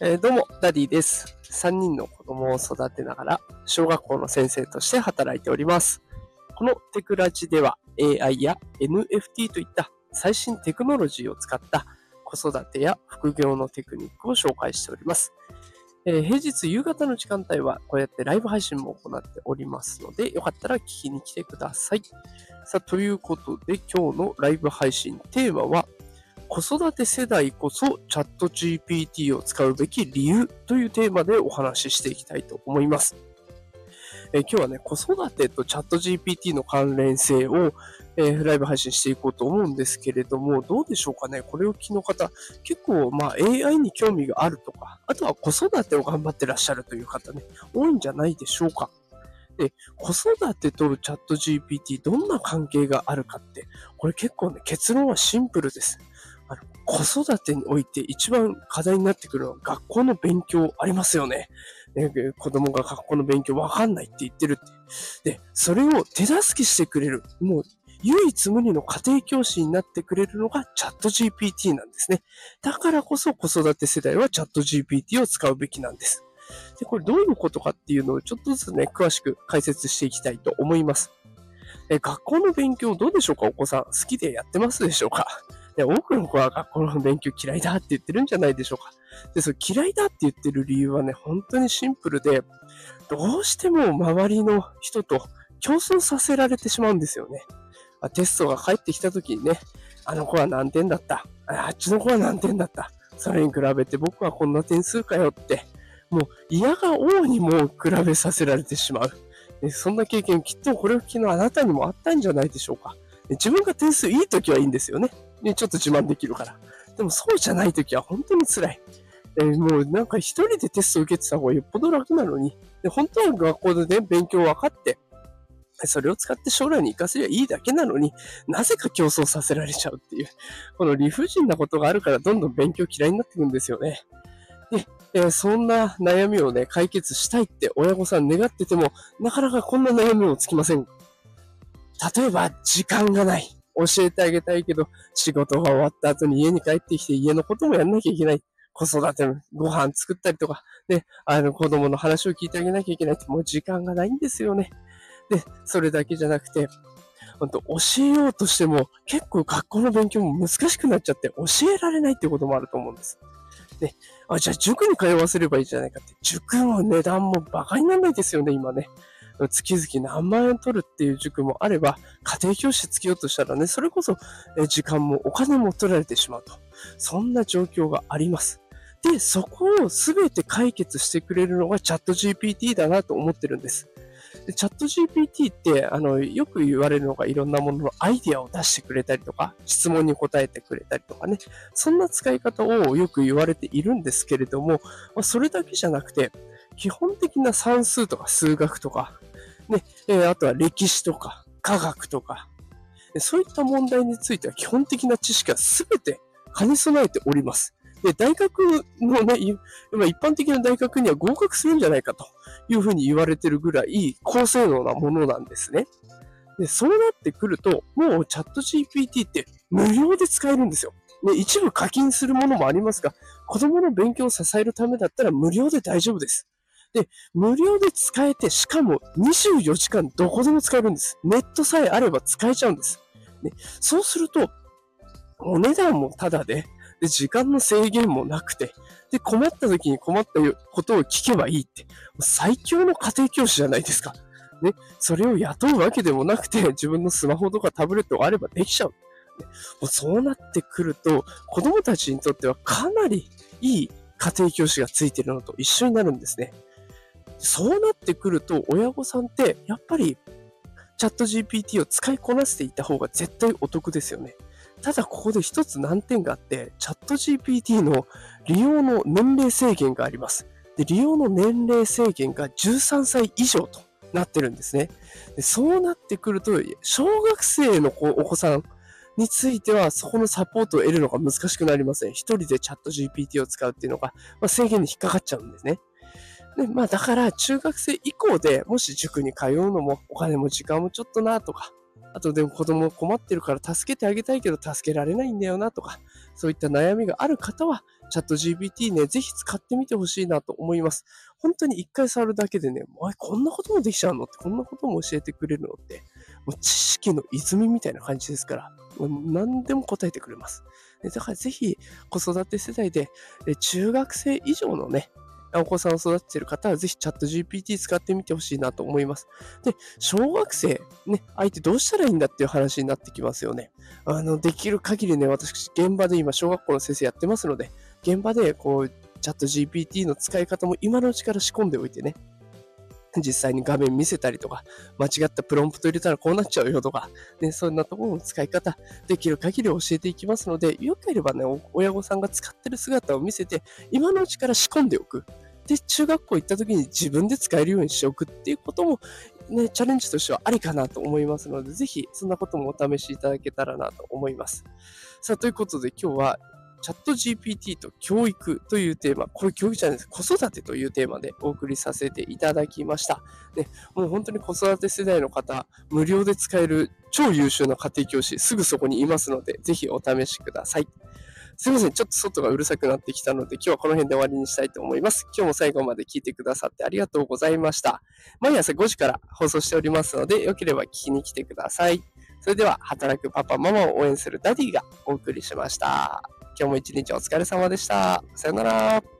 えー、どうも、ダディです。3人の子供を育てながら、小学校の先生として働いております。このテクラジでは AI や NFT といった最新テクノロジーを使った子育てや副業のテクニックを紹介しております。えー、平日夕方の時間帯はこうやってライブ配信も行っておりますので、よかったら聞きに来てください。さあ、ということで今日のライブ配信テーマは子育て世代こそチャット GPT を使うべき理由というテーマでお話ししていきたいと思います。え今日はね、子育てとチャット GPT の関連性を、えー、ライブ配信していこうと思うんですけれども、どうでしょうかね？これを聞きの方、結構、まあ、AI に興味があるとか、あとは子育てを頑張ってらっしゃるという方ね、多いんじゃないでしょうか？で、子育てとチャット GPT どんな関係があるかって、これ結構ね、結論はシンプルです。子育てにおいて一番課題になってくるのは学校の勉強ありますよね。ね子供が学校の勉強わかんないって言ってるって。で、それを手助けしてくれる。もう唯一無二の家庭教師になってくれるのがチャット GPT なんですね。だからこそ子育て世代はチャット GPT を使うべきなんです。で、これどういうことかっていうのをちょっとずつね、詳しく解説していきたいと思います。え学校の勉強どうでしょうか？お子さん。好きでやってますでしょうか？で、多くの子は学校の勉強嫌いだって言ってるんじゃないでしょうか。で、その嫌いだって言ってる理由はね、本当にシンプルで、どうしても周りの人と競争させられてしまうんですよね。まテストが返ってきた時にね、あの子は何点だった？あっちの子は何点だった？それに比べて僕はこんな点数かよって、もう嫌が王にも比べさせられてしまう。そんな経験きっとこれを昨日あなたにもあったんじゃないでしょうか。自分が点数いい時はいいんですよね。ね、ちょっと自慢できるから。でもそうじゃない時は本当に辛い。えー、もうなんか一人でテスト受けてた方がよっぽど楽なのに、で本当は学校でね、勉強分かって、それを使って将来に活かせりゃいいだけなのになぜか競争させられちゃうっていう、この理不尽なことがあるからどんどん勉強嫌いになってくんですよね。で、えー、そんな悩みをね、解決したいって親御さん願ってても、なかなかこんな悩みもつきません。例えば、時間がない。教えてあげたいけど、仕事が終わった後に家に帰ってきて家のこともやんなきゃいけない。子育てのご飯作ったりとか、ね、あの子供の話を聞いてあげなきゃいけないって、もう時間がないんですよね。で、それだけじゃなくて、本当教えようとしても結構学校の勉強も難しくなっちゃって教えられないってこともあると思うんです。で、あ、じゃあ塾に通わせればいいじゃないかって。塾の値段も馬鹿にならないですよね、今ね。月々何万円取るっていう塾もあれば、家庭教師つけようとしたらね、それこそ時間もお金も取られてしまうと。そんな状況があります。で、そこを全て解決してくれるのがチャット GPT だなと思ってるんです。でチャット GPT って、あの、よく言われるのがいろんなもののアイディアを出してくれたりとか、質問に答えてくれたりとかね、そんな使い方をよく言われているんですけれども、まあ、それだけじゃなくて、基本的な算数とか数学とか、ね、え、あとは歴史とか科学とか、そういった問題については基本的な知識は全て兼ね備えております。で、大学のね、一般的な大学には合格するんじゃないかというふうに言われてるぐらい高性能なものなんですね。で、そうなってくると、もうチャット GPT って無料で使えるんですよ。ね、一部課金するものもありますが、子供の勉強を支えるためだったら無料で大丈夫です。で、無料で使えて、しかも24時間どこでも使えるんです。ネットさえあれば使えちゃうんです。ね、そうすると、お値段もタダで、で、時間の制限もなくて、で、困った時に困ったことを聞けばいいって、最強の家庭教師じゃないですか。ね、それを雇うわけでもなくて、自分のスマホとかタブレットがあればできちゃう。ね、もうそうなってくると、子供たちにとってはかなりいい家庭教師がついてるのと一緒になるんですね。そうなってくると、親御さんって、やっぱり、チャット GPT を使いこなしていた方が絶対お得ですよね。ただここで一つ難点があって、チャット GPT の利用の年齢制限があります。で、利用の年齢制限が13歳以上となってるんですね。でそうなってくると、小学生のお子さんについては、そこのサポートを得るのが難しくなりません。一人でチャット GPT を使うっていうのが、まあ、制限に引っかかっちゃうんですね。で、まあだから中学生以降でもし塾に通うのもお金も時間もちょっとなとか、あとでも子供困ってるから助けてあげたいけど助けられないんだよなとか、そういった悩みがある方は、チャット GPT ね、ぜひ使ってみてほしいなと思います。本当に一回触るだけでね、おい、こんなこともできちゃうのって、こんなことも教えてくれるのって、もう知識の泉みたいな感じですから、何でも答えてくれます。だからぜひ子育て世代で中学生以上のね、お子さんを育てている方はぜひチャット GPT 使ってみてほしいなと思います。で、小学生、ね、相手どうしたらいいんだっていう話になってきますよね。あの、できる限りね、私、現場で今、小学校の先生やってますので、現場でこう、チャット GPT の使い方も今のうちから仕込んでおいてね、実際に画面見せたりとか、間違ったプロンプト入れたらこうなっちゃうよとか、ね、そんなところの使い方、できる限り教えていきますので、よければね、親御さんが使ってる姿を見せて、今のうちから仕込んでおく。で、中学校行った時に自分で使えるようにしておくっていうことも、ね、チャレンジとしてはありかなと思いますので、ぜひそんなこともお試しいただけたらなと思います。さあ、ということで今日はチャット GPT と教育というテーマ、これ教育じゃないです、子育てというテーマでお送りさせていただきました。ね、もう本当に子育て世代の方、無料で使える超優秀な家庭教師、すぐそこにいますので、ぜひお試しください。すいません。ちょっと外がうるさくなってきたので、今日はこの辺で終わりにしたいと思います。今日も最後まで聞いてくださってありがとうございました。毎朝5時から放送しておりますので、よければ聞きに来てください。それでは、働くパパ、ママを応援するダディがお送りしました。今日も一日お疲れ様でした。さよなら。